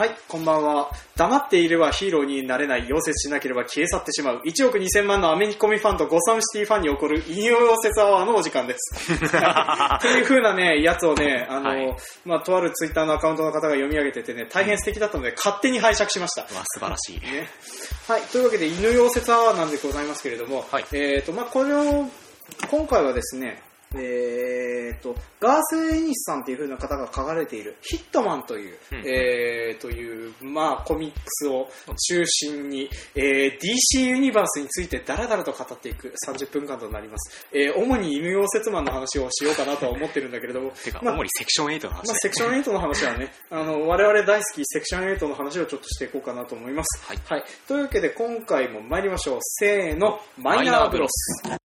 はい、こんばんは。黙っていればヒーローになれない、溶接しなければ消え去ってしまう、1億2000万のアメリカコミファンとゴサムシティファンに起こる引用溶接アワーのお時間です。っていう風なね、やつをね、あの、はいまあ、とあるツイッターのアカウントの方が読み上げててね、大変素敵だったので、勝手に拝借しました。うわ、素晴らしい。ね。はい、というわけで、犬溶接アワーなんでございますけれども、はいえっ、と、まあ、これを、今回はですね、えー、とガース・エニスさんという風な方が書かれている「ヒットマン」という、うんえーという、まあ、コミックスを中心に、えー DC ユニバースについてダラダラと語っていく30分間となります、えー主に犬用説マンの話をしようかなとは思ってるんだけれども まあ主にセクション8の話まあ、ねセクション8の話はね、あの我々大好きセクション8の話をちょっとしていこうかなと思います。はいというわけで今回も参りましょう。せーの、マイナーブロス。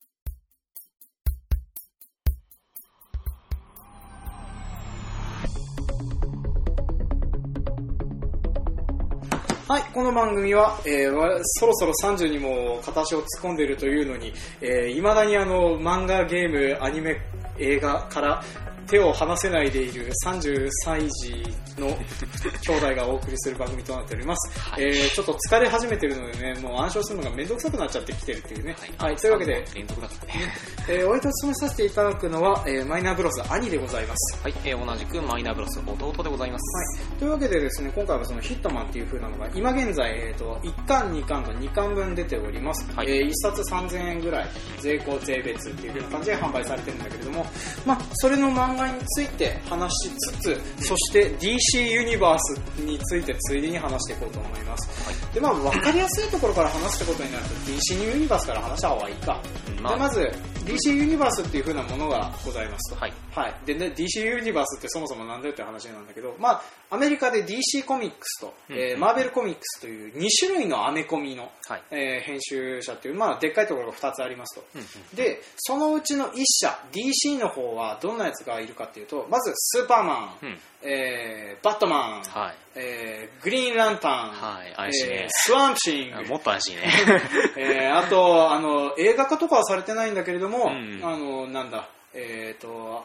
はい、この番組は、えーそろそろ30にも片足を突っ込んでいるというのに、えー、まだにあの漫画、ゲーム、アニメ、映画から手を離せないでいる30歳児の兄弟がお送りする番組となっております。はいえーちょっと疲れ始めてるのでね、もう暗唱するのがめんどくさくなっちゃってきてるっていうね。はい、というわけで、連続だからね。えーお相手を務めさせていただくのは、えーマイナーブロス兄でございます。はい、えー同じくマイナーブロス弟でございます。はい、というわけでですね今回はそのヒットマンっていう風なのが今現在、えー、と1巻2巻と2巻分出ております、はいえ1冊3000円ぐらい税込税別っていう風な感じで販売されてるんだけれども、まあ、それの漫画について話しつつそして DC ユニバースについてついでに話していこうと思います、でまあ、分かりやすいところから話すってことになると DC ユニバースから話した方がいいか、うん。でまず DC ユニバースっていう風なものがございますと、はい。はい。でね、DC ユニバースってそもそもなんだよって話なんだけど、まあ、アメリカで DC コミックスと、うんえーマーベルコミックスという2種類のアメコミの、はい。えー編集者っていう、まあ、でっかいところが2つありますと。うんうんで、そのうちの1社、DC の方はどんなやつがいるかっていうと、まず、スーパーマン、うんえーバットマン、はい。えーグリーンランタン、はいえースワンプシング、あもっと怪しいね。えーあとあの映画化とかはされてないんだけれども、うんあのなんだえっ、と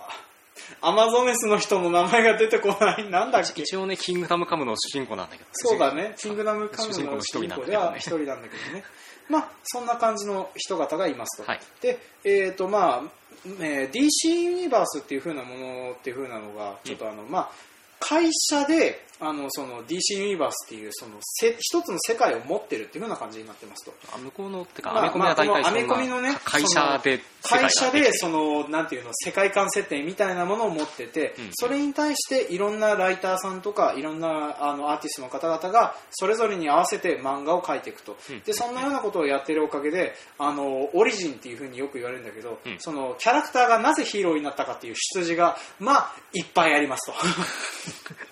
アマゾネスの人の名前が出てこない。なんだっけ？一応ね、キングダムカムの主人公なんだけど。そうだね。キングダムカムの主人公では一人なんだけどね。まあそんな感じの人方がいますと、はい。でえっ、とまあ、えー DC ユニバースっていう風なものっていう風なのがちょっとあの、まあ会社であのその DC ユニバースっていうそのせ一つの世界を持ってるっていう風な感じになってますと。あ向こうの、ってか、まあアメコミは大体そね会社で会社でそのなんていうの世界観設定みたいなものを持ってて、うん。それに対していろんなライターさんとかいろんなあのアーティストの方々がそれぞれに合わせて漫画を描いていくと、うん。でそんなようなことをやってるおかげであのオリジンっていうふうによく言われるんだけど、うん。そのキャラクターがなぜヒーローになったかっていう出自がまあいっぱいありますと。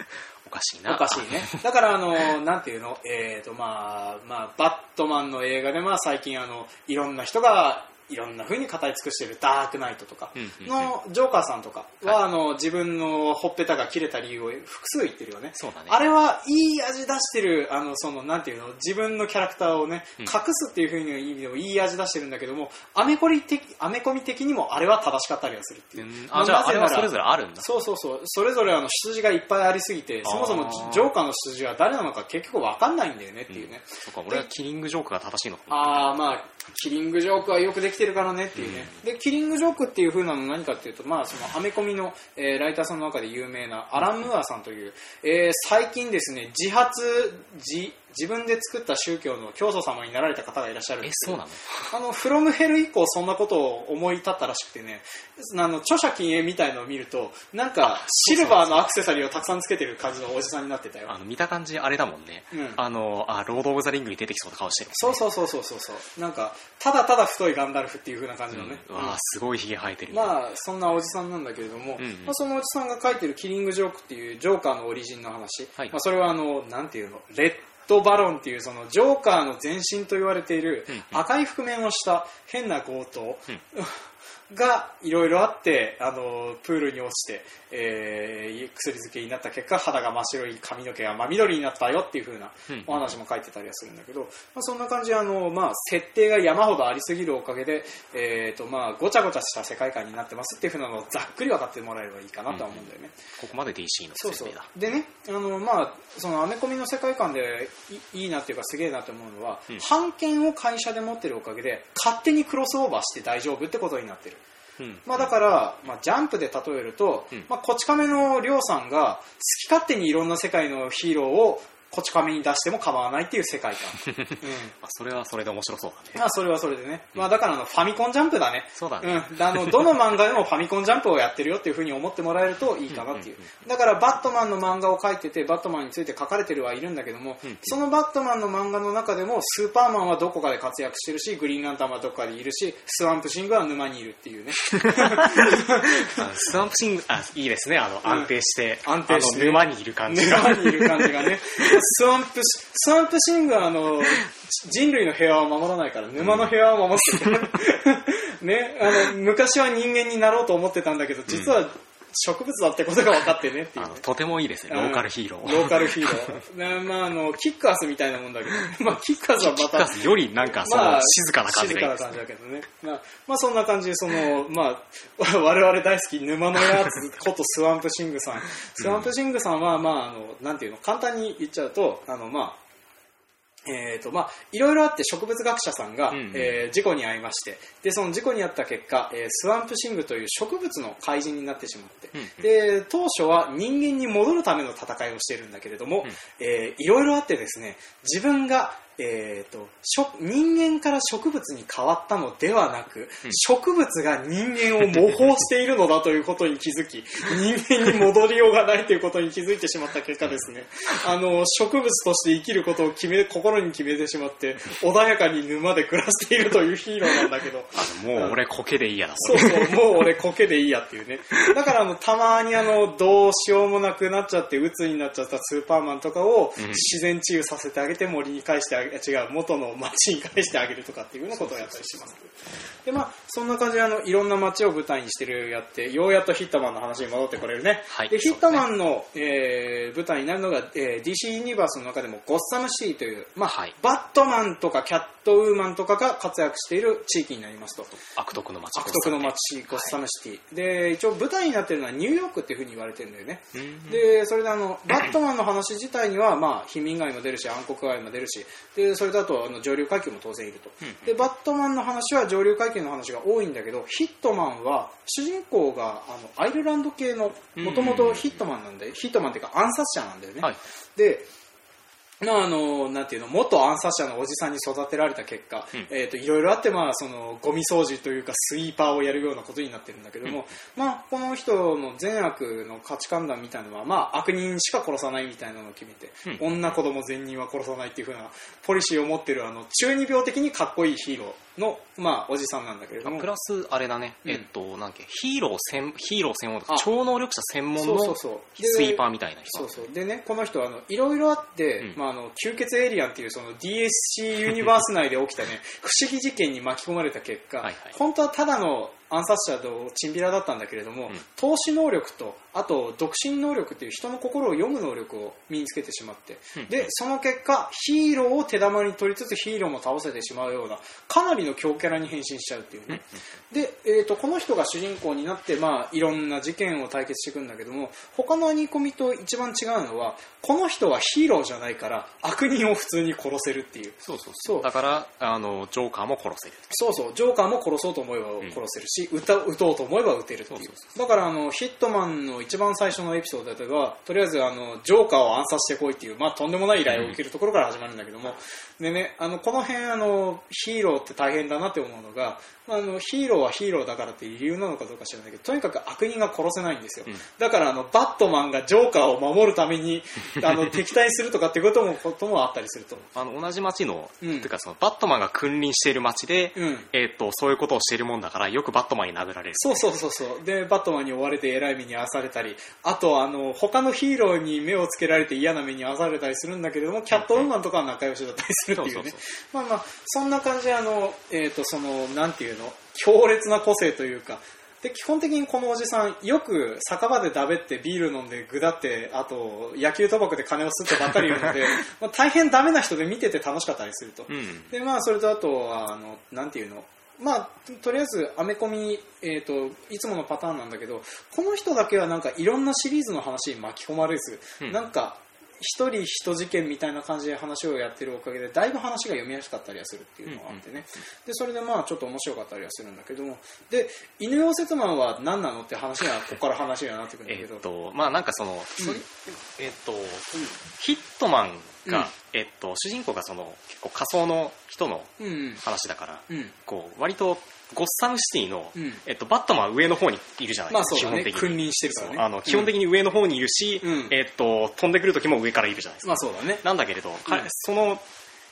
おかしいな。おかしいね。だから、あの、なんていうの、えっ、と、まあ、まあ、バットマンの映画で、まあ、最近、あの、いろんな人が、いろんな風に語り尽くしているダークナイトとかうんうんうんのジョーカーさんとかは、あの自分のほっぺたが切れた理由を複数言ってるよね。ね。あれはいい味出してる、あの、その、なんていうの、自分のキャラクターをね、うん隠すっていう風に意味でもいい味出してるんだけども、アメコミ的、アメコミ的にもあれは正しかったりはするっていうう。んあ、じゃあ、あれはそれぞれあるんだ。そうそうそう。それぞれあの出自がいっぱいありすぎて、そもそもジョーカーの出自は誰なのか結局わかんないんだよねっていうね。そうか、俺はキリングジョークが正しいのかああ、まあ、キリングジョークはよくできてるからねっていうね。で、キリングジョークっていう風なのは何かっていうと、まあ、そのアメコミの、えーライターさんの中で有名なアラン・ムーアさんという、えー最近ですね、自発、自、自分で作った宗教の教祖様になられた方がいらっしゃるんえで、すけどそうなの？あの、フロムヘル以降そんなことを思い立ったらしくてね、あの、著者禁煙みたいのを見ると、なんか、シルバーのアクセサリーをたくさんつけてる感じのおじさんになってたよ。あの、見た感じあれだもんね。うんあの、あ、ロード・オブ・ザ・リングに出てきそうな顔してる。そうそうそうそうそうそう。なんか、ただただ太いガンダルフっていう風な感じのね。うんうわすごいヒゲ生えてる。まあ、そんなおじさんなんだけれども、うんうんまあ、そのおじさんが書いてるキリングジョークっていうジョーカーのオリジンの話、はいまあ、それはあの、なんていうの、レッドバロンっていうそのジョーカーの前身と言われている赤い覆面をした変な強盗、うんがいろいろあってあのプールに落ちて、えー薬漬けになった結果肌が真っ白い髪の毛が真緑になったよっていう風なうんお話も書いてたりはするんだけど、まあ、そんな感じであの、まあ、設定が山ほどありすぎるおかげで、えーとまあ、ごちゃごちゃした世界観になってますっていう風なのをざっくり分かってもらえればいいかなとは思うんだよね。ここまで DC のそうそう設定だ。でねあの、まあ、そのアメコミの世界観でいいいなっていうかすげえなと思うのは、うん版権を会社で持ってるおかげで勝手にクロスオーバーして大丈夫ってことになってる。うん。まあ、だから、まあ、ジャンプで例えると、うん。まあ、こち亀のりょうさんが好き勝手にいろんな世界のヒーローをこち亀に出しても構わないっていう世界観、うん。まあ、それはそれで面白そうだね。まあ、それはそれでね、まあ、だからあのファミコンジャンプだね。そうだね。うん、あのどの漫画でもファミコンジャンプをやってるよっていうふうに思ってもらえるといいかなっていう。うんうんだからバットマンの漫画を描いててバットマンについて書かれてるはいるんだけども、うん。そのバットマンの漫画の中でもスーパーマンはどこかで活躍してるしグリーンランタンはどこかでいるしスワンプシングは沼にいるっていうね。あスワンプシング、あ、いいですね。あの、安定して、安定して沼にいる感じが。沼にいる感じがね スワンプシスワンプシングはあの人類の平和を守らないから沼の平和を守ってる、ね、あの昔は人間になろうと思ってたんだけど実は植物だってことが分かってねっていうねとてもいいですね、ローカルヒーロー。ローカルヒーロー。ねまあ、あの、キッカースみたいなもんだけど、まあ、キッカースはまた、よりなんか、その、まあ静かな感じがいいです静かな感じだけどね。まあ、まあ、そんな感じで、その、まあ、我々大好き沼のやつことスワンプシングさん。スワンプシングさんは、まあ、あの、なんていうの、簡単に言っちゃうと、あの、まあ、えーとまあ、いろいろあって植物学者さんが、うんうん。えー事故に遭いましてでその事故に遭った結果、えースワンプシングという植物の怪人になってしまって、うんうん。で当初は人間に戻るための戦いをしているんだけれども、うん。えーいろいろあってですね自分が、えー、当初人間から植物に変わったのではなく、うん。植物が人間を模倣しているのだということに気づき 人間に戻りようがないということに気づいてしまった結果ですね。あの植物として生きることを決め心に決めてしまって穏やかに沼で暮らしているというヒーローなんだけど。もう俺苔でいいやだ。そうそう、もう俺苔でいいやっていうね。だからあの、たまにあの、どうしようもなくなっちゃって、鬱になっちゃったスーパーマンとかをうん。自然治癒させてあげて森に返してあげ、違う、元の町に返してあげるとかっていうようなことをやったりします。で、まあ、そんな感じであの、いろんな街を舞台にしてるやって、ようやっとヒットマンの話に戻ってこれるね。はいで、ヒットマンの、えー舞台になるのが、えー DC ユニバースの中でもゴッサムシティという、まあ、はいバットマンとかキャットウーマンとかが活躍している地域になりますと。悪徳の街。悪徳の街ゴッサムシティ、で一応舞台になってるのはニューヨークっていうふうに言われてるんだよね、うんでそれであのバットマンの話自体には、まあ、貧民街も出るし暗黒街も出るしでそれだとあの上流階級も当然いると、うんでバットマンの話は上流階級の話が多いんだけどヒットマンは主人公があのアイルランド系のもともとヒットマンなんで、ヒットマンっていうか暗殺者なんだよね、はい。でまああのなんていうの元暗殺者のおじさんに育てられた結果、うん。えー、といろいろあって、まあ、そのゴミ掃除というかスイーパーをやるようなことになってるんだけども、まあ、この人の善悪の価値観談みたいなのは、まあ、悪人しか殺さないみたいなのを決めて、う女子供善人は殺さないっていう風なポリシーを持ってるあの中二病的にかっこいいヒーローの、まあ、おじさんなんだけれども。プラス、あれだね、うん。えっと、なんけ、ヒーロー専、ヒーロー専門とかあ。超能力者専門のスイーパーみたいな人。そうそう。でねこの人はあのいろいろあって、うん。まあ、あの吸血エイリアンっていうその DSC ユニバース内で起きたね 不思議事件に巻き込まれた結果、はいはい。本当はただの暗殺者とチンピラだったんだけれども、うん。投資能力とあと独身能力っていう人の心を読む能力を身につけてしまって、うん。でその結果ヒーローを手玉に取りつつヒーローも倒せてしまうようなかなりの強キャラに変身しちゃうっていうね、で、えー、とこの人が主人公になって、まあ、いろんな事件を解決していくんだけども他のアニコミと一番違うのはこの人はヒーローじゃないから悪人を普通に殺せるっていう。そうそうそう。だから、あの、ジョーカーも殺せる。そうそう。ジョーカーも殺そうと思えば殺せるし、撃た撃とうと思えば撃てるいう。だからあのヒットマンの一番最初のエピソードではとりあえずあのジョーカーを暗殺してこいっていう、まあ、とんでもない依頼を受けるところから始まるんだけども、でね、あのこの辺あのヒーローって大変だなって思うのがまああのヒーローはヒーローだからっていう理由なのかどうか知らないけどとにかく悪人が殺せないんですよ、うん。だからあのバットマンがジョーカーを守るために あの敵対するとかってこともこともあったりすると。あの、同じ街の、うん。ていうかその、バットマンが君臨している街で、うん。えっと、そういうことをしているもんだから、よくバットマンに殴られる。そうそうそうそう。でバットマンに追われてえらい目に遭わされたり。あとあの他のヒーローに目をつけられて嫌な目に遭わされたりするんだけれどもキャットウーマンとかは仲良しだったりするっていうね。まあまあそんな感じであの、えー、とそのなんていうの？強烈な個性というか。で基本的にこのおじさんよく酒場でだべってビール飲んでぐだってあと野球賭博で金を吸ってばっかり言うので まあ大変ダメな人で見てて楽しかったりすると、うん。でまあそれとあとはあのなんていうの？まあとりあえずアメコミ、えー、といつものパターンなんだけどこの人だけはなんかいろんなシリーズの話に巻き込まれず、うん。なんか一人一事件みたいな感じで話をやってるおかげでだいぶ話が読みやすかったりはするっていうのがあってね、でそれでまあちょっと面白かったりはするんだけどもで犬用説満は何なのって話がここから話にはなってくるんだえけど、っとまあなんかその、うん。えっとヒットマンが、うん。えっと主人公がその結構仮想の人のうんうん。話だから、うん。こう割とゴッサムシティの、うん。えっと、バットマンは上の方にいるじゃないまあですか、そうだね。基本的に。君臨してるからね。そう。あの基本的に上の方にいるし、うん。えっと、飛んでくる時も上からいるじゃないですか、まあそうだね。なんだけれど、彼その、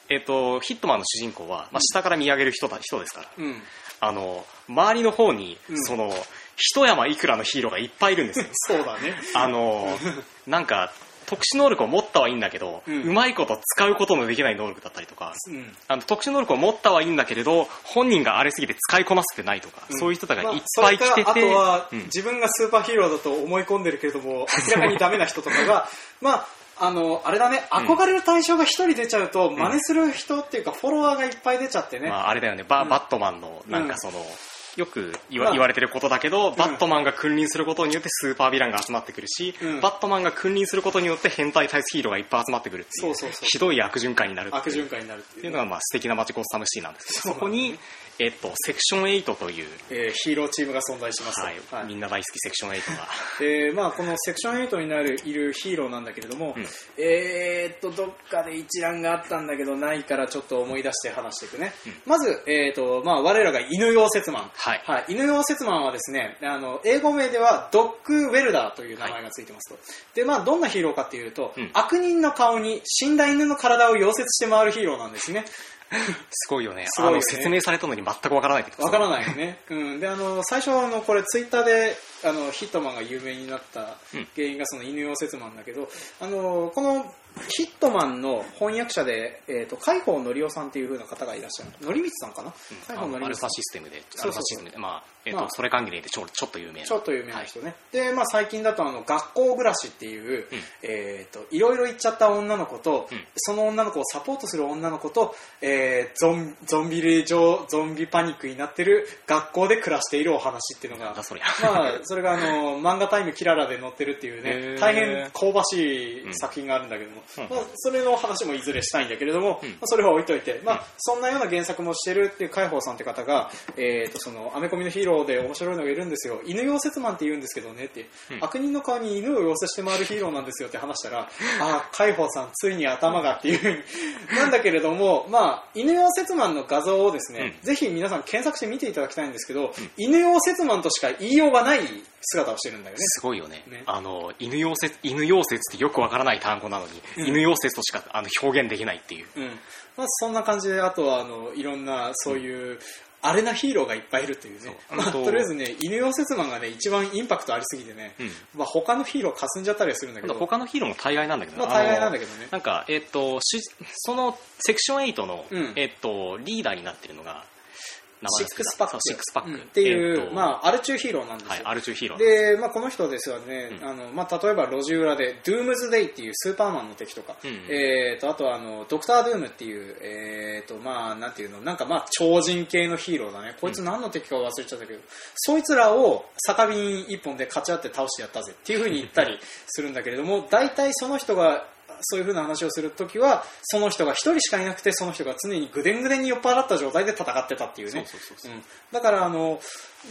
えっと、ヒットマンの主人公は、まあ、下から見上げる人だ人ですから。うん。あの周りの方に、うん。その一山いくらのヒーローがいっぱいいるんですよ。そうだね。あのなんか特殊能力を持ったはいいんだけど、ううんまいこと使うことのできない能力だったりとかうん。あの特殊能力を持ったはいいんだけれど本人があれすぎて使いこなせてないとか、うん。そういう人がまあいっぱい来てて、それからあとは、うん。自分がスーパーヒーローだと思い込んでるけれども明らかにダメな人とかがまああのあれだね憧れる対象が一人出ちゃうと、真似する人っていうかフォロワーがいっぱい出ちゃってね、まあ、あれだよね。バ,、うん。バットマンのなんかその、よく言わ,、れてることだけど、バットマンが君臨することによってスーパーヴィランが集まってくるし、うん。バットマンが君臨することによって変態対ヒーローがいっぱい集まってくるっていうそうそうそう。ひどい悪循環になるって悪いう。循環になるっていう,、っていうのがまあ素敵なマジコスサムシティなんですけど、そこに、えっと、セクション8という、えーヒーローチームが存在します、はい。はい。みんな大好きセクション8が。でまあ、このセクション8になるいるヒーローなんだけれども、うん。えーっとどっかで一覧があったんだけどないからちょっと思い出して話していくね、まず、えーっとまあ、我らが犬用説マン、はい。犬用説マンはですねあの英語名ではドッグウェルダーという名前がついてますと、でまあ、どんなヒーローかっていうと、うん。悪人の顔に死んだ犬の体を溶接して回るヒーローなんですねすごいよね。すごいよね。説明されたのに全くわからないわからないよね、うん、であの最初あのこれツイッターであのヒットマンが有名になったうん。原因がその犬用説マンだけどあのこのヒットマンの翻訳者で、えー、と海宝則夫さんっていう風な方がいらっしゃる。則光さんかな、海あのアルファシステムでアルファシステムで。まあえっとまあ。それ関係でちょちょっと有名な。ちょっと有名な人ね、で、まあ、最近だとあの学校暮らしっていう、えー、といろいろ言っちゃった女の子と、うん。その女の子をサポートする女の子と、えーゾンゾンビ霊状ゾンビパニックになってる学校で暮らしているお話っていうのがそまあ、それがあの漫画タイムキララで載ってるっていうへねー。大変香ばしい作品があるんだけども、うん。まあ、それの話もいずれしたいんだけれども、うん。まあ、それは置いといて、まあ、そんなような原作もしてるっていう海宝さんって方が、えー、とそのアメコミのヒーローで面白いのがいるんですよ。犬用説マンって言うんですけどねって、うん。悪人の顔に犬を寄せして回るヒーローなんですよって話したらああ海宝さんついに頭がっていう。ふうになんだけれども、まあ、犬用説マンの画像をですね、うぜひ皆さん検索して見ていただきたいんですけど、犬用説マンとしか言いようがない姿をしてるんだよね。すごいよね。ね。あの犬溶接犬溶接ってよくわからない単語なのに、うん。犬溶接としかあの表現できないっていう。うん。まあ、そんな感じであとはあのいろんなそういう、アレなヒーローがいっぱいいるっていうね。まあ、ととりあえずね犬用説マンがね一番インパクトありすぎてね、うん。まあ、他のヒーローかすんじゃったりはするんだけど。他のヒーローも大概なんだけど、まあ大概なんだけどね。なんか、えっ、と、しそのセクション8の、うん。えっ、と、リーダーになってるのが、シックスパック。シックスパック。うん。っていう、えっとまあ、アル中ヒーローなんですよ、はい、アルチューヒーロー。で、まあ、この人ですよね、うん。あのまあ、例えば路地裏でドゥームズデイっていうスーパーマンの敵とか、うん。えー、とあとはあのドクター・ドゥームっていう、えーとまあ、なんていうのなんかまあ超人系のヒーローだね。こいつ何の敵か忘れちゃったけど、そいつらを酒瓶一本でかち合って倒してやったぜっていうふうに言ったりするんだけれども大体その人がそういうふうな話をするときはその人が一人しかいなくてその人が常にぐでんぐでんに酔っ払った状態で戦ってたっていうね。だからあの、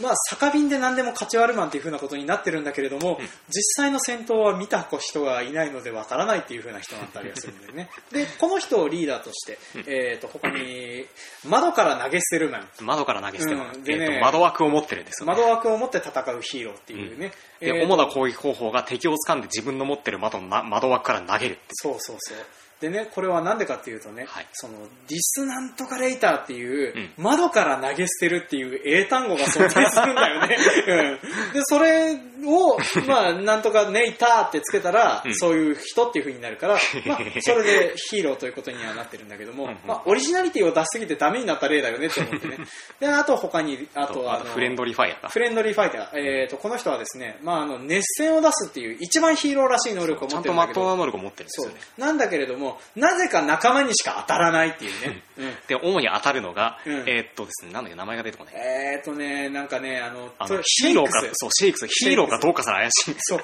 まあ、酒瓶で何でも勝ち割るマンっていう風なことになってるんだけれども、実際の戦闘は見た人がいないのでわからないっていう風な人だったりはするんだよね。でこの人をリーダーとして、えー、と他に窓から投げ捨てるマン窓から投げ捨てる、うん。でねえっと窓枠を持ってるんですよ、ね。窓枠を持って戦うヒーローっていうね、で、えー主な攻撃方法が敵を掴んで自分の持ってる窓のな窓枠から投げる。そうそうそうでね、これはなんでかっていうとね、はい。そのディスなんとかレーターっていう、う窓から投げ捨てるっていう英単語が存在するんだよね。うん、で、それを、まあ、なんとかネイターってつけたら、うん。そういう人っていう風になるから、まあ、それでヒーローということにはなってるんだけども、うんうん。まあ、オリジナリティを出しすぎてダメになった例だよねって思ってね。で、あと他に、ああとはフレンドリーファイヤーか。フレンドリーファイター。えーと、この人はですね、まあ、あの、熱戦を出すっていう一番ヒーローらしい能力をちゃんと持ってるんだけど、まっとうな能力を持ってるんですそう。よね。なんだけれども、なぜか仲間にしか当たらないっていうね。うんで主に当たるのが、うん。えーっとですねなんだっけ名前が出てこない。えーとね、なんかね、あの、あのとヒーローかそうシェイクス。ヒーローかどうかすら怪しい。そう、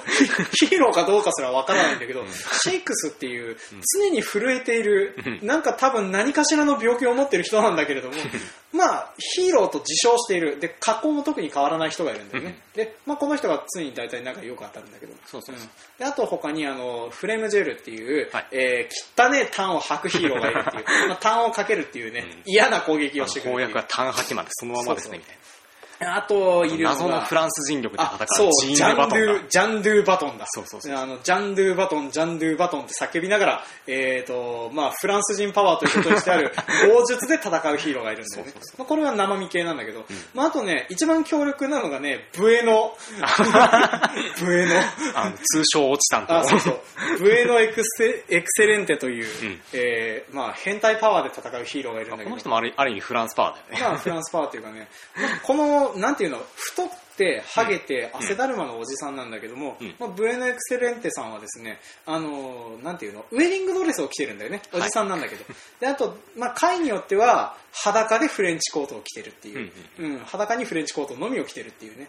ヒヒーローかどうかすらわからないんだけど、うん。シェイクスっていう、常に震えている、うん。なんか多分何かしらの病気を持ってる人なんだけれども、まあ、ヒーローと自称している。で、格好も特に変わらない人がいるんだよね。で、まあ、この人が常に大体なんかよく当たるんだけど。そうそうで、あと他に、あの、フレームジェルっていう、はい。えー、汚ねターンを吐くヒーローがいるっていう、まあ、タをかけるっていうね、うん。嫌な攻撃をしてくるっていう。公約は単破棄までそのままですねみたい あと、いるの謎のフランス人力であ、戦そうう、ジジャンドゥ、ジャンドゥバトンだ。そうそうそうあの、ジャンドゥバトン、ジャンドゥバトンって叫びながら、えっ、と、まあ、フランス人パワーということにしてある、砲術で戦うヒーローがいるんだよねそうそう。まあ、これは生身系なんだけど、まあ、あとね、一番強力なのがね、ブエノ。ブエノ。あの通称落ちたんとあ、そうそう。ブエノエクセエクセレンテという、うんえーまあ、変態パワーで戦うヒーローがいるんだけどこの人、もあるある意味フランスパワーだよねまあ、フランスパワーっていうかね、まあこの、なんていうの、太って、ハゲて、汗だるまのおじさんなんだけども、うんまあ、ブエノエクセレンテさんはですね、あのーなんていうの、ウェディングドレスを着てるんだよね、おじさんなんだけど。で、あと、まあ、回によっては、裸でフレンチコートを着てるっていう、うん裸にフレンチコートのみを着てるっていうね。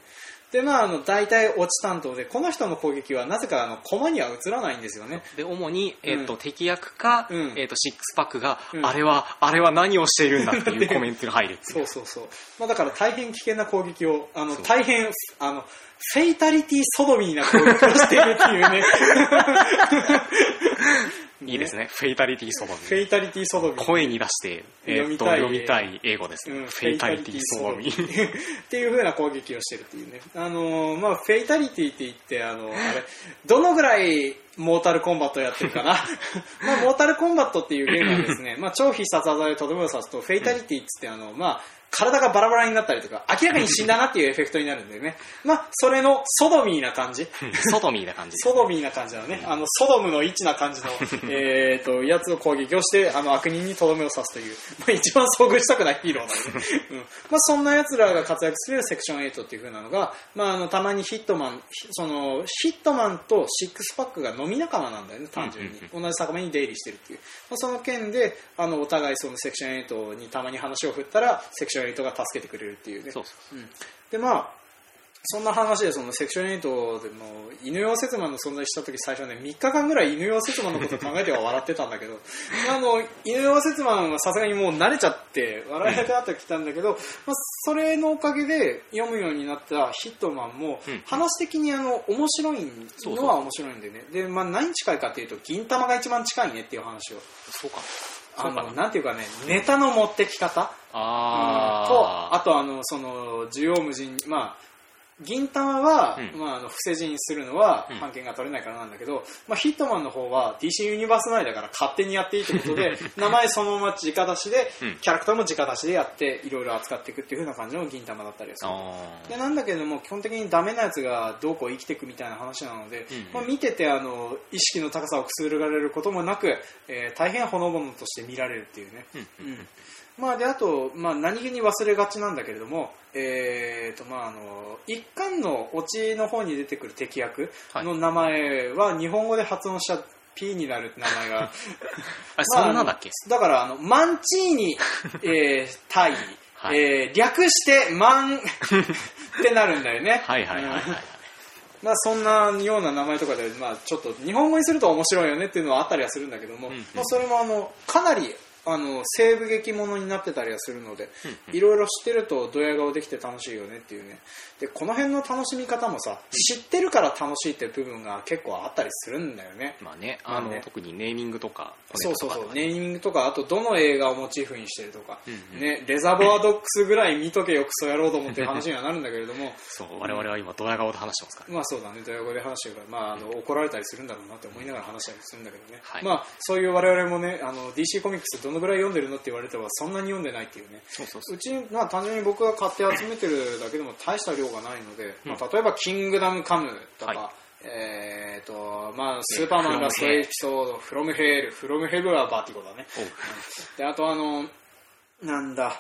で、まあ、あの、大体落ち担当で、この人の攻撃はなぜか、あの、駒には映らないんですよね。で主に、えーっとうん敵役か、うんえーっとシックスパックが、うんあれはあれは何をしているんだっていうコメントが入る そううそうそう。まあ、だから大変危険な攻撃を、あの、大変、あの、フェイタリティソドミーな攻撃をしているっていうね。いいですね。フェイタリティソドミ。フェイタリティソドミ。ー。声に出して、えー読読みたい。みたい英語ですね、うんフェイタリティソドミ。っていう風な攻撃をしてるっていうね。あのーまあ、フェイタリティって言って、あの、あれ、どのぐらいモータルコンバットやってるかな。まあ、モータルコンバットっていうゲームはですね、まあ、超必殺技でとどめを刺すと、フェイタリティっつって、あの、まあ、体がバラバラになったりとか、明らかに死んだなっていうエフェクトになるんだよね。まあ、それのソドミーな感じ。ソドミーな感じソドミーな感じなのね。あの、ソドムの市な感じの、えっと、やつを攻撃をして、あの、悪人にとどめを刺すという、まあ、一番遭遇したくないヒーローなんで、ね、うん。まあ、そんな奴らが活躍するセクション8っていう風なのが、まあ、あの、たまにヒットマン、ひその、ヒットマンとシックスパックが飲み仲間なんだよね、単純に。同じ酒場に出入りしてるっていう。まあ、その件で、あの、お互いそのセクション8にたまに話を振ったら、セクション8が助けてくれるっていうね。そうそうう。ん。でまあそんな話でそのセクション8でも犬用節マンの存在した時最初ね3日間ぐらい犬用節マンのことを考えては笑ってたんだけど あの犬用節マンはさすがにもう慣れちゃって笑えなくなってきたんだけど、まあ、それのおかげで読むようになったヒットマンもうん。話的にあの面白いのは面白いんでね。で、まあ、何に近いかっていうと銀玉が一番近いねっていう話を。そうかあのなんていうかねネタの持ってき方？あー。とあとあのその需要無尽まあ銀玉は、うん。まあ、あの伏せ字にするのはうん。版権が取れないからなんだけど、まあ、ヒットマンの方は DC ユニバース内だから勝手にやっていいということで 名前そのまま直出しで、うん。キャラクターも直出しでやっていろいろ扱っていくっていう風な感じの銀玉だったりはする。あでなんだけども基本的にダメなやつがどうこう生きていくみたいな話なので、うんうん。まあ、見ててあの意識の高さをくすぐられることもなく、えー大変ほのぼのとして見られるっていうね、うん。うんまあ、であと、まあ、何気に忘れがちなんだけれども、えーとまあ、あの一巻のオチの方に出てくる敵役の名前は日本語で発音した P になるって名前が。そんなんだっけ？だからあのマンチーニ、えー、タイ、はい。えー略してマン ってなるんだよね。はいはいはいはい。うん。まあ、そんなような名前とかで、まあ、ちょっと日本語にすると面白いよねっていうのはあったりはするんだけども、うんうん。まあ、それもあのかなりあの西部劇ものになってたりはするのでいろいろ知ってるとドヤ顔できて楽しいよねっていうね。でこの辺の楽しみ方もさ知ってるから楽しいっていう部分が結構あったりするんだよね。まあねあのまあね特にネーミングとかそうそうそう。コネーミングとかあとどの映画をモチーフにしてるとか、うんうん。ね、レザボアドックスぐらい見とけよクソ野郎どもって話にはなるんだけれども。そう我々は今ドヤ顔で話してますから。まあそうだね、ドヤ語で話してるから、まあ、あの怒られたりするんだろうなって思いながら話したりするんだけどね、はい。まあそういう我々もねあの DC コミックスどのぐらい読んでるのって言われてはそんなに読んでないっていうね。そうそうそう。うち、まあ、単純に僕が買って集めてるだけでも大した量がないので、まあ、例えば「キングダムカム」とか、はい。えーとまあ、スーパーマンラストエピソード「フロムヘール」「フロムヘブンはバーティゴだね。であとあのなんだ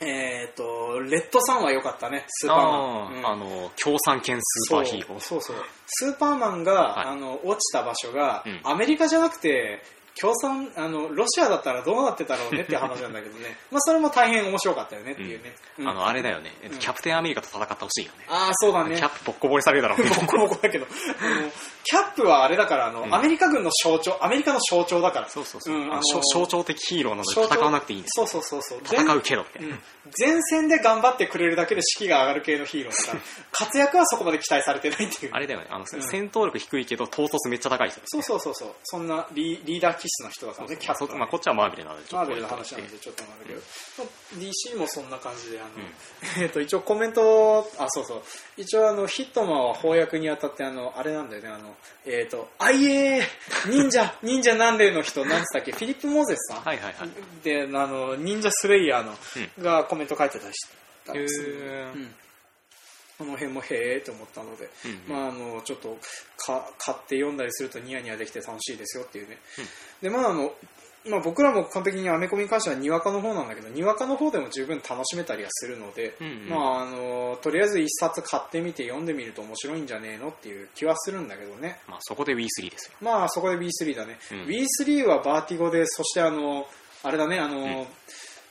えーとレッドサンは良かったねスーパーマン、うん。あの共産圏スーパーヒーロー。そうそうそう。スーパーマンが、はい。あの落ちた場所が、うん。アメリカじゃなくて共産あのロシアだったらどうなってたろうねっていう話なんだけどね。まあそれも大変面白かったよねっていうね、うん。あのあれだよね、えっとうん。キャプテンアメリカと戦ってほしいよね。ああそうだね。キャップボッコボコにされるだろうボコボコだけど キャップはあれだからあの、うん。アメリカ軍の象徴アメリカの象徴だから。そうそうそう、んあの象象徴的ヒーローなので戦わなくていいんですよ。そうそうそうそう。戦うけどって、うん。前線で頑張ってくれるだけで士気が上がる系のヒーローだから活躍はそこまで期待されてないっていう。あれだよね。あの、ん。戦闘力低いけど統率めっちゃ高い人ですそうそうそうそう。そんなリリーダー気質の人だからねキャップはねそまあ、こっちはマーベルなのでちょっとマーベルの話なんでちょっとなんだけど、まあ DC もそんな感じであの、ん。えっと一応コメントあそうそう。一応あのヒットマンは翻訳にあたってあのあれなんだよねあのえっ、とあいえー忍者 忍者何例の人なんつったっけ？フィリップ・モーゼスさん、はいはいはい。であの忍者スレイヤーの、がコメント書いてたりしたんですよ。うんこの辺もへえと思ったので、うんまあ、あのちょっとか買って読んだりするとニヤニヤできて楽しいですよっていうね、でまああのまあ、僕らも完璧にアメコミに関してはにわかの方なんだけどにわかの方でも十分楽しめたりはするので、うんうん。まあ、あのとりあえず一冊買ってみて読んでみると面白いんじゃねえのっていう気はするんだけどね。まあ、そこで Wii3 ですよ。まあそこで B3 だね、うん。B3 はバーティゴでそしてあのあれだねあの、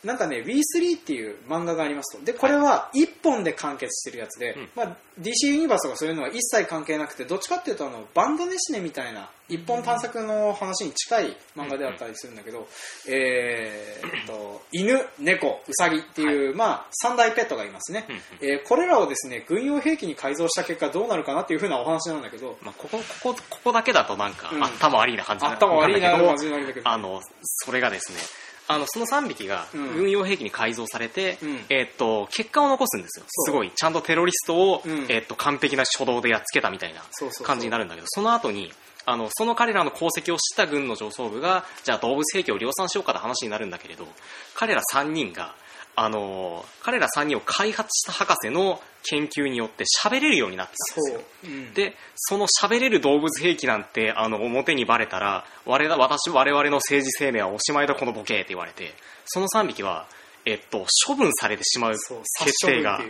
なんかね B3 っていう漫画がありますと。でこれは1本で完結してるやつで、うん。まあ、DC ユニバースとかそういうのは一切関係なくてどっちかっていうとあのバンドネシネみたいな一本探索の話に近い漫画であったりするんだけど、えーっと犬猫ウサギっていう、まあ、三大ペットがいますね、うんえーこれらをですね軍用兵器に改造した結果どうなるかなっていうふうなお話なんだけどまあ、ここここここだけだとなんか、うん。頭悪いな感じになるんだけど。あのそれがですねあのその3匹がうん。軍用兵器に改造されて、うん。えーっと結果を残すんですよ。すごい。ちゃんとテロリストを、うん。えーっと完璧な初動でやっつけたみたいな感じになるんだけどその後にあのその彼らの功績を知った軍の上層部がじゃあ動物兵器を量産しようかって話になるんだけれど彼ら3人があの彼ら3人を開発した博士の研究によって喋れるようになってたんですよ。そう、うん。でその喋れる動物兵器なんてあの表にバレたら我々私我々の政治生命はおしまいだこのボケって言われて。その3匹は、えっと、処分されてしまう決定が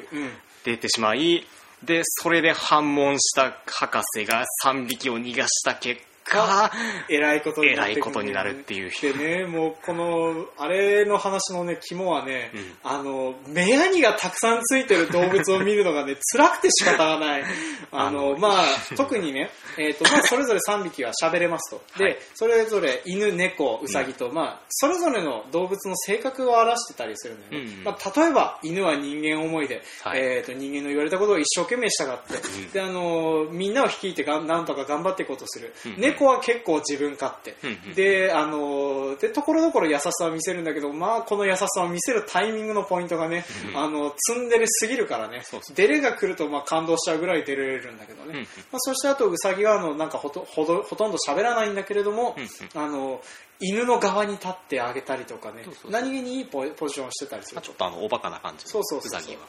出てしまいでそれで反問した博士が3匹を逃がした結果えらいことになるんだよね。えらいことになるっていう。でねもうこのあれの話のね肝はね、うん。あの目ヤニがたくさんついてる動物を見るのがね 辛くて仕方がない。あのあのまあ特にね、えーとまあ、それぞれ3匹は喋れますと。で、はい。それぞれ犬猫ウサギと、まあ、それぞれの動物の性格を表してたりするんだよね、うんまあ、例えば犬は人間思いで、はい。えー、と人間の言われたことを一生懸命従って、うん。であのみんなを率いてがんなんとか頑張っていこうとする、うん猫は結構自分勝手、うんうんであのでところどころ優しさを見せるんだけど、まあ、この優しさを見せるタイミングのポイントがね、うんあのツンデレすぎるからね。デレが来るとまあ感動しちゃうぐらい出れるんだけどね、うんうん。まあ、そしてあとウサギはあのなんかほとほどほとんど喋らないんだけれども、うんうん。あの犬の側に立ってあげたりとかね。何気にいいポポジションをしてたりするまあちょっとあのおバカな感じそうそうそうそう。ウサギは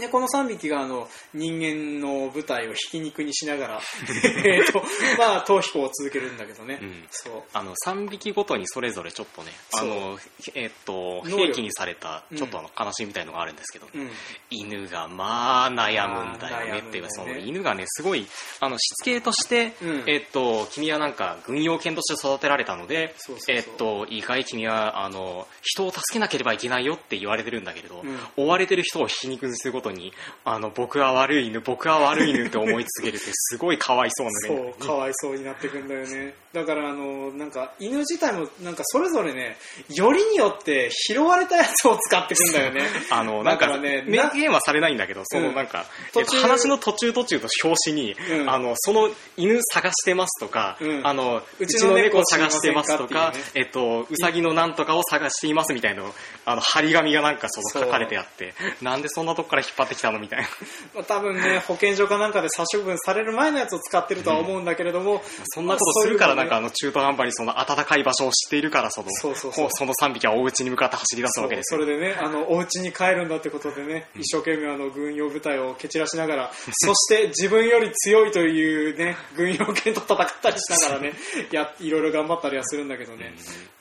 でこの3匹があの人間の舞台をひき肉にしながら えーと、まあ、逃避行を続けるんだけどね、うん。そう。あの3匹ごとにそれぞれちょっとねあの、えっと兵器にされたうん。ちょっとあの悲しみみたいのがあるんですけど、うん。犬がまあ悩むんだよねっていうね。その犬がねすごいあのしつけとして、うん。えっと君はなんか軍用犬として育てられたのでえっといいかい君はあの人を助けなければいけないよって言われてるんだけれど、うん。追われてる人を皮肉にすることことにあの僕は悪い犬僕は悪い犬って思い続けるってすごいかわいそうなそね。うかわいそうになってくんだよね。だからあのなんか犬自体もなんかそれぞれねよりによって拾われたやつを使ってくんだよね。あのなんかね明言はされないんだけどそのなんか、途中えっと、話の途中途中と表紙に、うん。あのその犬探してますとか、うん。あのううちの猫探してますとか知りませんかってえっとうさぎのなんとかを探していますみたいなあの張り紙がなんかその書かれてあってなんでそんなとこから引っ張ってきたのみたいな。まあ多分ね保健所かなんかで殺処分される前のやつを使ってるとは思うんだけれども、そんなことするからなんかあのの中途半端にその暖かい場所を知っているからそのそうそうそう。こその3匹はお家に向かって走り出すわけですよ。それでねあのお家に帰るんだってことでね、一生懸命あの軍用部隊を蹴散らしながらそして自分より強いというね軍用犬と戦ったりしながらね やいろいろ頑張ったりはするんだけどね、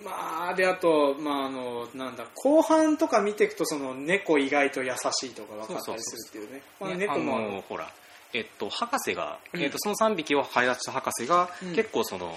まあであと、まあ、あのなんだ後半とか見ていくとその猫意外と優しいとか分かったりするっていう。ねまあ、ね猫もほら、えっと、博士が、うん。えっと、その3匹を開発した博士が、うん。結構その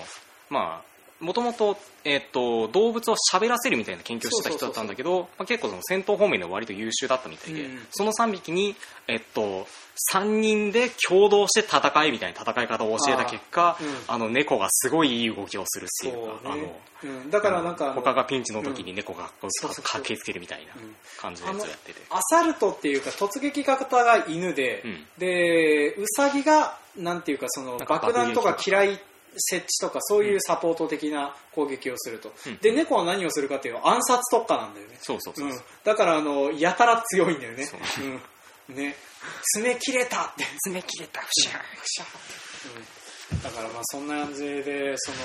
まあもともと、えっと、動物を喋らせるみたいな研究をしてた人だったんだけど、まあ、結構その戦闘方面で割と優秀だったみたいで、うん。その3匹に、えっと、3人で共同して戦いみたいな戦い方を教えた結果あーうん。あの猫がすごいいい動きをするっていうかね。あのうん、だからなんか他がピンチの時に猫が駆けつけるみたいなうん感じのやつをやってて。アサルトっていうか突撃型が犬で、うん。でウサギがなんていうかその爆弾とか嫌い設置とかそういうサポート的な攻撃をすると、うん。で猫は何をするかっていうと暗殺特化なんだよね、そうそうそうう。ん、だからあのやたら強いんだよね。うん、ね。爪切れた。って爪切れた、シャーシャーうん、だからまあそんな感じでその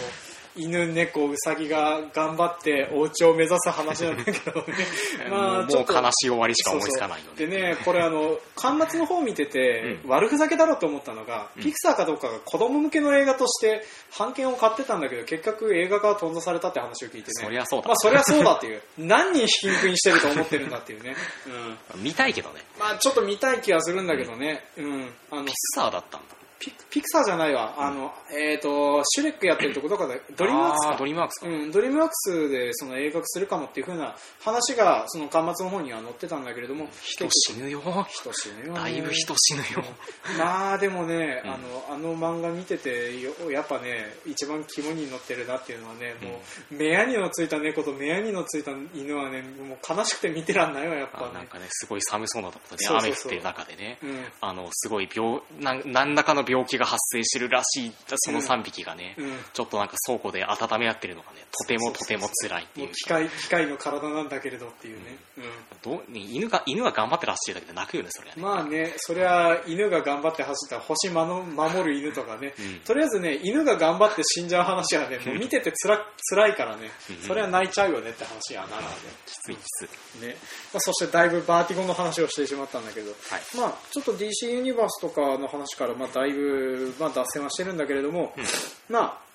犬猫ウサギが頑張ってお家を目指す話なんだけどね。もうもう悲しい終わりしか思いつかないよね。でねこれあの顛末の方見てて、悪ふざけだろうと思ったのが、うん。ピクサーかどっかが子供向けの映画として版権を買ってたんだけど結局映画化は頓挫されたって話を聞いてね。そりゃそうだ。まあそりゃそうだっていう。何人ひき肉にしてると思ってるんだっていうね、うん、見たいけどね。まあちょっと見たい気がするんだけどね、うん、あのピクサーだったんだ。ピクピクサーじゃないわ、あのえっ、とシュレックやってるとこどこかでドリームワークスか。ドリームワークスか。うん、ドリームワークスでその映画化するかもっていう風な話がその端末の方には載ってたんだけれども人死ぬよ。人死ぬよね。だいぶ人死ぬよ。まあでもね、うん。あのあの漫画見ててよやっぱね一番肝に乗ってるなっていうのはね、もう目やにのついた猫と目やにのついた犬はねもう悲しくて見てらんないわやっぱね。あなんかね、すごい寒そうなところでそうそうそう。雨降ってる中でね、うん。あの、すごい病、なん何らかの病気が発生してるらしい、その3匹がね、うん。ちょっとなんか倉庫で温め合ってるのがね、とてもとても辛いっていう。機械機械の体なんだけれどっていうね、うん。どうね犬が、犬が頑張ってらっしゃるだけで泣くよね、それはね。まあね、そりゃ犬が頑張って走ったら星まの守る犬とかね、うん。とりあえずね、犬が頑張って死んじゃう話はね、もう見ててつら辛いからね。うん、それは泣いちゃうよねって話はな。るきついきつい。ね。まあ、そしてだいぶバーティゴンの話をしてしまったんだけど、はい。まあ、ちょっと DC ユニバースとかの話から、まあ、だいぶ、まあ、脱線はしてるんだけれども、まあ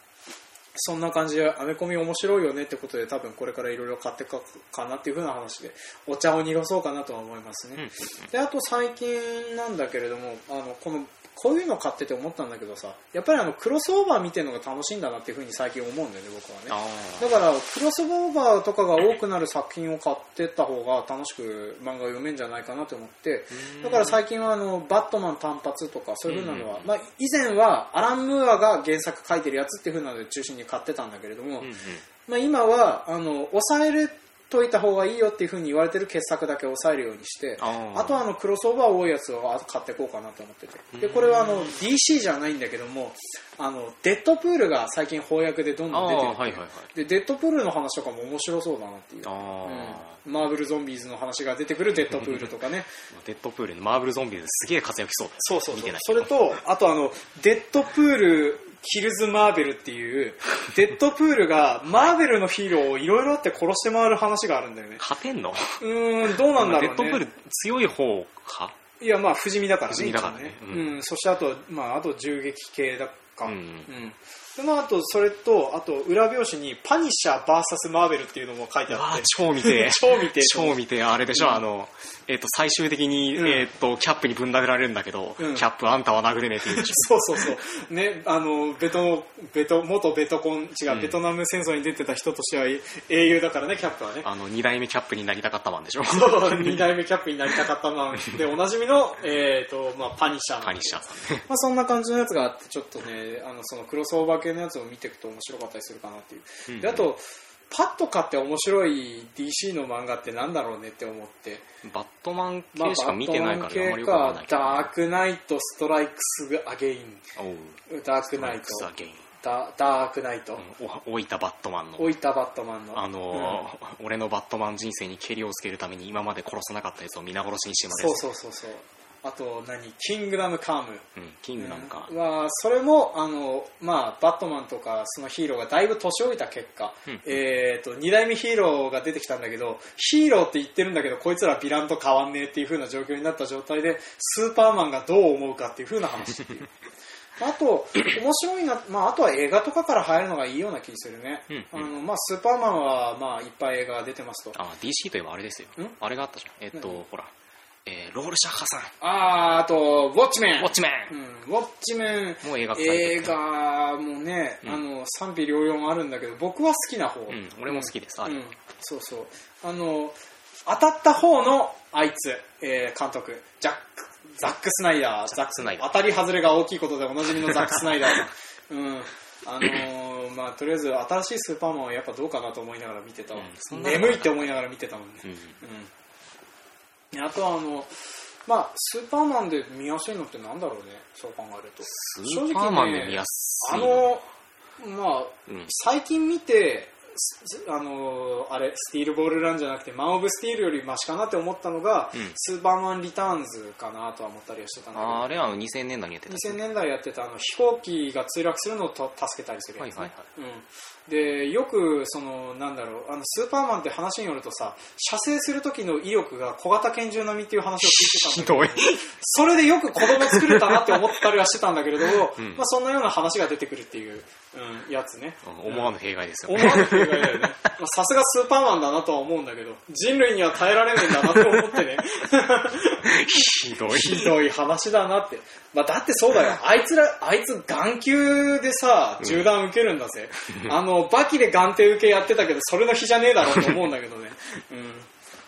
そんな感じでアメコミ面白いよねってことで多分これからいろいろ買っていくかなっていう風な話でお茶を濁そうかなとは思いますね、であと最近なんだけれどもあのこのこういうの買ってて思ったんだけどさやっぱりあのクロスオーバー見てるのが楽しいんだなっていう風に最近思うんだよね僕はね。あだからクロスオーバーとかが多くなる作品を買ってった方が楽しく漫画を読めんじゃないかなと思ってだから最近はあのバットマン単発とかそういう風なのは、うんまあ、以前はアラン・ムーアが原作書いてるやつっていう風なので中心に買ってたんだけれども、うんうん。まあ、今はあの抑えるといた方がいいよっていう風に言われてる傑作だけ抑えるようにしてあとはあのクロスオーバー多いやつを買っていこうかなと思ってて。でこれはあの DC じゃないんだけどもあのデッドプールが最近翻訳でどんどん出てるはいはいはい。でデッドプールの話とかも面白そうだなっていう、あうん。マーブルゾンビーズの話が出てくるデッドプールとかね。ーデッドプールのマーブルゾンビですげえ活躍しそうそうそうそれとあとあのデッドプールキルズ・マーベルっていうデッドプールがマーベルのヒーローをいろいろあって殺して回る話があるんだよね。勝てんの？うーんどうなんだろうね。デッドプール強い方か。いやまあ不死身だからね不死身だからね。一応うんうんそしてあと,、まあ、あと銃撃系だか。うん。うんその後、それと、あと、裏表紙に、パニッシャー VS マーベルっていうのも書いてあって、超見て 超見て超見てあれでしょ、うん。あのえっ、と最終的に、うん。えっ、とキャップにぶん殴られるんだけど、うん。キャップあんたは殴れねえって言う。で しそうそうそう。ね、あの、ベト、ベト、元ベトコン、違う、うん。ベトナム戦争に出てた人としては英雄だからね、キャップはね。ょ。あの2代目キャップになりたかったマンでしょ。そう二代目キャップになりたかったマンでおなじみの、えーとまあ、パニッシャーパニッシャーまあ、そんな感じのやつがあってちょっとねあのそのクロスオーバー系のやつを見ていくと面白かったりするかなっていう、うんであとパッと買って面白い DC の漫画ってなんだろうねって思って、バットマンまあ、系しか見てないから、あバッよトマン系かダークナイトストライクスアゲイン。ダークナイト。ダダークナイト、うんいたバットマンの。置いたバットマンの。あのー俺のバットマン人生にケリをつけるために今まで殺さなかったやつを皆殺しにしてまで。そうそうそうそうあと何？キングダムカム。うん、キングダムか、はそれもあの、まあ、バットマンとかそのヒーローがだいぶ年老いた結果、うん。えー、と2代目ヒーローが出てきたんだけどヒーローって言ってるんだけどこいつらヴィランと変わんねえっていう風な状況になった状態でスーパーマンがどう思うかっていう風な話っていう。あと面白いな、まあ、あとは映画とかから入るのがいいような気するね、うんあのまあ、スーパーマンは、まあ、いっぱい映画が出てますと。あ DC といえばあれですよ。ん？あれがあったじゃん。えっと、何？ほら、えーロールシャッハさん。あーあとウォッチメン。ウォッチメうん、ウォッチメン。ンもう映画映る画もね、うん。あの賛否両論あるんだけど僕は好きな方、うん俺も好きですあれ。うん、そうそう。あの当たった方のあいつ、えー監督。ジャックザック・スナイダー。ザックスナイダー。当たり外れが大きいことでおなじみのザック・スナイダー。うん。あのーまあ、とりあえず新しいスーパーマンはやっぱどうかなと思いながら見てたわ、うん眠いって思いながら見てたもんね、うん。うん、あとはあのまあスーパーマンで見やすいのってなんだろうねそう考えると。スーパーマンで見やすいあのまあうん。最近見てすあのあれスティールボールランじゃなくてマン・オブ・スティールよりマシかなって思ったのが、うん。スーパーマン・リターンズかなとは思ったりはしてたんだけど。あれはあの2000年代にやってた。2000年代やってたあの飛行機が墜落するのをと助けたりするやつね、はいはいうん、でよくそのなんだろうあのスーパーマンって話によるとさ射精する時の威力が小型拳銃並みっていう話を聞いてたんだけどそれでよく子供作れたなって思ったりはしてたんだけれども、うん。まあ、そんなような話が出てくるっていう、うん、やつね思わぬ弊害ですよ思わぬ弊害だよねまあさすがスーパーマンだなとは思うんだけど人類には耐えられねえんだなと思ってね ひどいひどい話だなって。まあ、だってそうだよ。あいつら、あいつ眼球でさ、銃弾受けるんだぜ。あの、バキで眼底受けやってたけど、それの日じゃねえだろうと思うんだけどね。うん。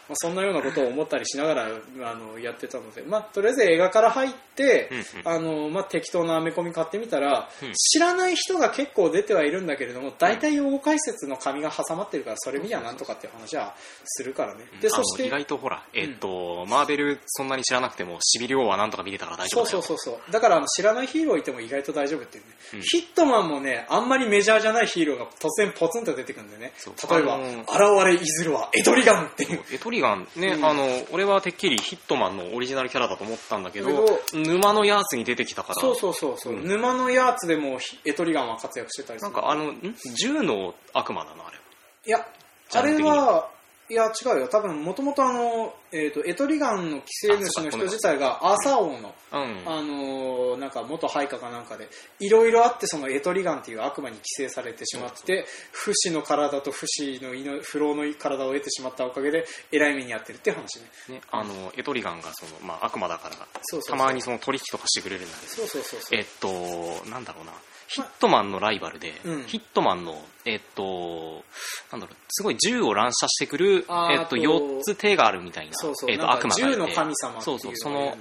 まあ、そんなようなことを思ったりしながらあのやってたので、まあ、とりあえず映画から入って、うんうん。あのまあ、適当なアメコミ買ってみたら、うん。知らない人が結構出てはいるんだけれども大体用語解説の紙が挟まってるからそれ見りゃなんとかっていう話はするからね。でそして意外とほら、えっとマーベルそんなに知らなくてもシビリ王はなんとか見れたから大丈夫だよ。そうそうそうそう。だからあの知らないヒーローいても意外と大丈夫っていうね、うん。ヒットマンもねあんまりメジャーじゃないヒーローが突然ポツンと出てくるんでね。例えば、現れいずるはエドリガンっていう。エトリガンね、うん。あの俺はてっきりヒットマンのオリジナルキャラだと思ったんだけど沼のやつに出てきたから。そうそうそうそう、うん。沼のやつでもひエトリガンは活躍してたりする。なんかあのん？銃の悪魔なのあれ。いやあれはいや違うよ。多分もともとあの、えー、とエトリガンの寄生主の人自体がアーサー王のうん。あのーなんか元配下かなんかでいろいろあってそのエトリガンっていう悪魔に寄生されてしまって不死の体と不死の命不老の体を得てしまったおかげでえらい目に遭ってるっていう話ね。ね、あのエトリガンがその、まあ、悪魔だからそうそうそう。たまにその取引とかしてくれるんだけど。そうそうそうそう。えっとなんだろうなヒットマンのライバルで、うん。ヒットマンの、えっと、なんだろう、すごい銃を乱射してくる、えっと、あと4つ手があるみたいな、そうそう悪魔がいて。銃の神様そうそう、その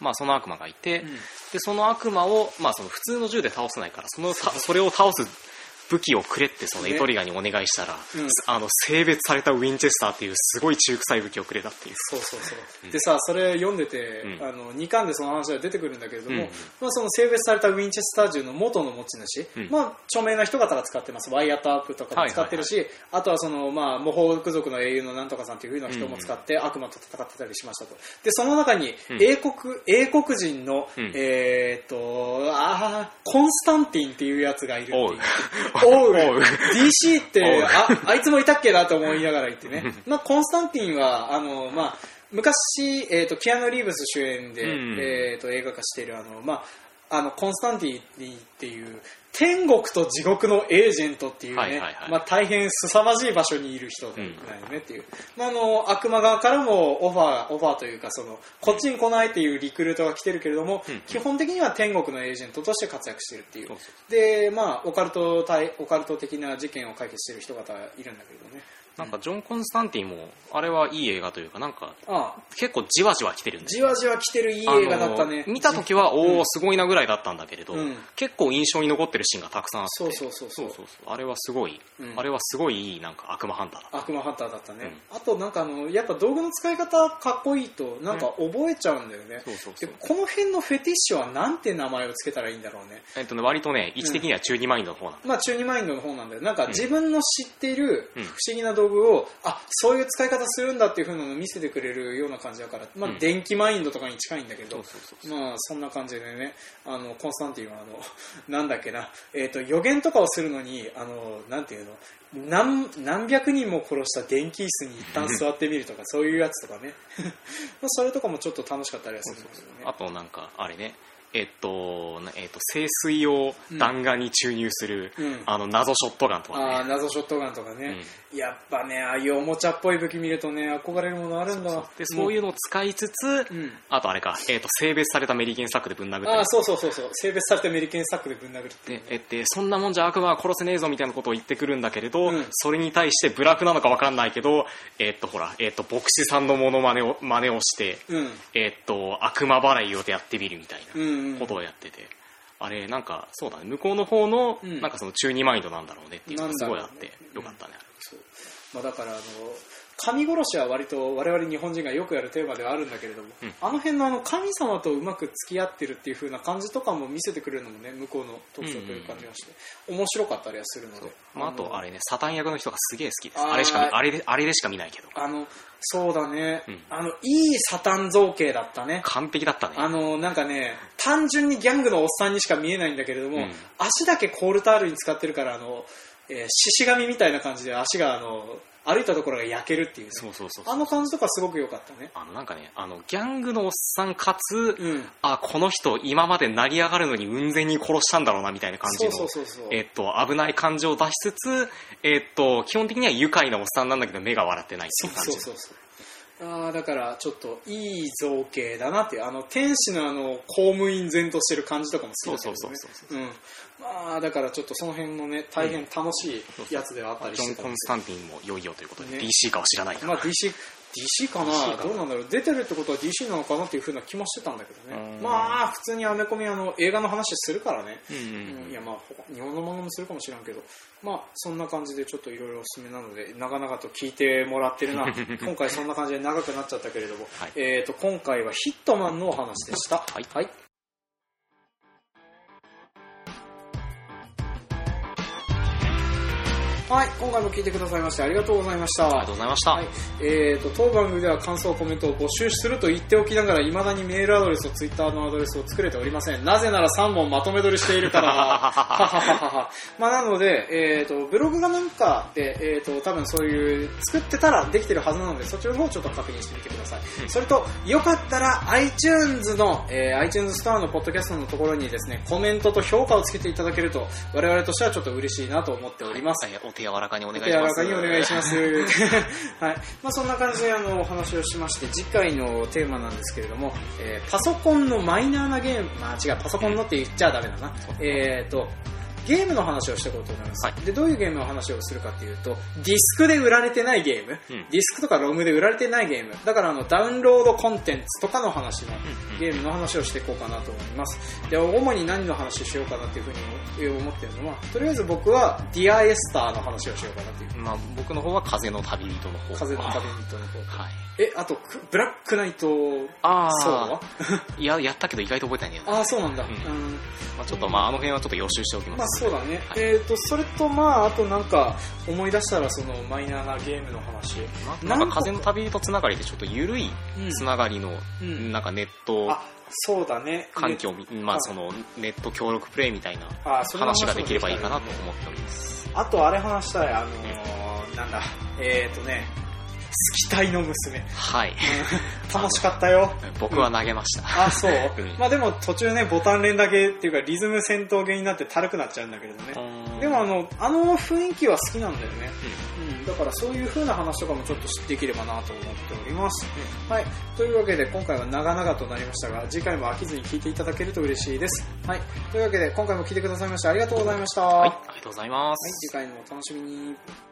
まあ、その悪魔がいて、うん。で、その悪魔を、まあ、その普通の銃で倒せないから、その、たそれを倒す武器をくれって、そのエトリガンにお願いしたら、うん。あの、性別されたウィンチェスターっていうすごい中臭い武器をくれたっていう。そうそうそう、うん。でさそれ読んでて、うん。あの2巻でその話が出てくるんだけれども、うん。まあ、その性別されたウィンチェスター銃の元の持ち主、うん。まあ、著名な人方が使ってます。ワイヤットアップとかも使ってるし、あとはその、まあ、模倣族の英雄のなんとかさんというふうな人も使って悪魔と戦ってたりしましたと。でその中にうん。英国,、英国人の、うん。えーっとあーコンスタンティンっていうやつがいるっていうおう DC ってああいつもいたっけなと思いながら言ってね、まあ、コンスタンティンはあの、まあ、昔、えー、とキアヌ・リーブス主演で、うん。えー、と映画化しているあの、まあのコンスタンティっていう天国と地獄のエージェントっていうね、はいはいはい。まあ、大変凄まじい場所にいる人だよねっていう、まあ、あの悪魔側からもオファーオファーというかそのこっちに来ないっていうリクルートが来てるけれども、うん。基本的には天国のエージェントとして活躍してるっていう。でまあオカルト対オカルト的な事件を解決してる人方いるんだけどねなんかジョン・コンスタンティンもあれはいい映画というかなんかああ。結構じわじわ来てるんでじわじわ来てるいい映画だったね。見た時はおおすごいなぐらいだったんだけれど、うん。結構印象に残ってるシーンがたくさんあって。そうそうそうそう。そうあれはすごい、うん。あれはすごいいいなんか悪魔ハンターだった。悪魔ハンターだったね、あとなんかあのやっぱ道具の使い方かっこいいとなんか覚えちゃうんだよね、そうそうそう。でこの辺のフェティッシュはなんて名前をつけたらいいんだろうね。えっとね割とね位置的には中二マインドの方なんだ、まあ中二マインドの方なんだよ。なんかうん自分の知っているうん。不思議な道具を、あそういう使い方するんだっていう風なのを見せてくれるような感じだから、まあうん。電気マインドとかに近いんだけど、まあそんな感じでねあのコンスタンティンはあのなんだっけな、えー、と予言とかをするのにあのなんていうの何何百人も殺した電気椅子に一旦座ってみるとか そういうやつとかね。まあそれとかもちょっと楽しかったりはするんだけどね。あとなんかあれね。えっと、なえっと、清水を弾丸に注入する、うん。あの謎ショットガンとかね、謎ショットガンとかね、やっぱねああいうおもちゃっぽい武器見るとね憧れるものあるんだ。わでそういうのを使いつつ、うん。あとあれか、えっと性別されたメリケンサックでぶん殴って。ああそうそうそうそう。性別されたメリケンサックでぶん殴るってえってそんなもんじゃ悪魔は殺せねえぞみたいなことを言ってくるんだけれど、うん。それに対してブラフなのか分かんないけど、えっとほら、えっと牧師さんのモノマネを真似をして、うん。えっと悪魔払いをやってみるみたいうんうんなことをやってて、あれなんかそうだね。向こうの方の、うん。なんかその中二マインドなんだろうねっていうのがすごいあってよかったね、まあ、だからあの神殺しは割と我々日本人がよくやるテーマではあるんだけれども、うん。あの辺のあの神様とうまく付き合ってるっていう風な感じとかも見せてくれるのもね向こうの特徴という感じがして、面白かったりはするので。まあ、あとあれねサタン役の人がすげえ好きです。あれしか見あれであれでしか見ないけど。あのそうだね、うん。あのいいサタン造形だったね。完璧だったね。あのなんかね単純にギャングのおっさんにしか見えないんだけれども、うん。足だけコールタールに使ってるからあの、えー獅子神みたいな感じで足があの歩いたところが焼けるっていうね、そうそうそうそう。あの感じとかすごく良かったね。あのなんかねあのギャングのおっさんかつ、うん。あこの人今まで成り上がるのに雲仙に殺したんだろうなみたいな感じそうのそうそうそう。えっと危ない感情を出しつつ、えっと基本的には愉快なおっさんなんだけど目が笑ってないってそいうう感じ。そうそうそうあだからちょっといい造形だなっていうあの天使のあの公務員然としてる感じとかも好きだけどね。そうそうそうまあだからちょっとその辺のね大変楽しいやつではあったり・してたんですコンスタンティンもいよいよということで、ね。DC かは知らないから、まあ DC, DC かな？DC かな。どうなんだろう？出てるってことは DC なのかなっていうふうな気もしてたんだけどね。うん。まあ普通にアメコミあの映画の話するからね、うんいやまあ他日本の漫画もするかもしれんけどまあそんな感じでちょっといろいろおすすめなので長々と聞いてもらってるな。今回そんな感じで長くなっちゃったけれども、はい。えー、と今回はヒットマンのお話でした。はい。はいはい、今回も聞いてくださいましてありがとうございました。ありがとうございました、はい、えーと当番組では感想コメントを募集すると言っておきながらいまだにメールアドレスとツイッターのアドレスを作れておりません。なぜなら3本まとめ撮りしているから。まあなので、えー、とブログがなんかで、えー、と多分そういう作ってたらできてるはずなのでそっちの方をちょっと確認してみてください、うん。それとよかったら iTunes の、えー iTunes ストアのポッドキャストのところにですねコメントと評価をつけていただけると我々としてはちょっと嬉しいなと思っております、はいお手柔らかにお願い柔らしますかにお願いします。はい。まあそんな感じであのお話をしまして、次回のテーマなんですけれども、えーパソコンのマイナーなゲーム、まあ違う、パソコンのって言っちゃダメだな。えっ、と、ゲームの話をしていこうと思います、はでどういうゲームの話をするかっていうとディスクで売られてないゲーム、うん。ディスクとかロムで売られてないゲーム。だからあのダウンロードコンテンツとかの話のうんゲームの話をしていこうかなと思います。で主に何の話をしようかなっていうふうに思ってるのはとりあえず僕はディアエスターの話をしようかなっていう。まあ、僕の方は風の旅人の方。風の旅人の方。はい。えあとクブラックナイトあソードは？いややったけど意外と覚えてないんだよね。ああそうなんだ、うん。うん。まあ、ちょっとまああの辺はちょっと予習しておきます。まあそうだね、はい。えっ、とそれとまああとなんか思い出したらそのマイナーなゲームの話。ななんか風の旅人つながりでちょっと緩いつながりの、うん。なんかネットあそうだね。環境み、まあはい。そのネット協力プレイみたいな話ができればいいかなとも思っております。あとあれ話したい。あのーなんだ。えっ、とねきたいの娘。はい。う ん楽しかったよ。僕は投げました。あ、そう うんまあでも途中ね、ボタン連打系っていうかリズム戦闘系になってたるくなっちゃうんだけれどね。でもあの、あの雰囲気は好きなんだよね。うん、だからそういう風な話とかもちょっとできればなと思っております。はい。というわけで今回は長々となりましたが、次回も飽きずに聞いていただけると嬉しいです。はい。というわけで今回も聞いてくださいましてありがとうございました。はい、はいありがとうございます。次回のお楽しみに。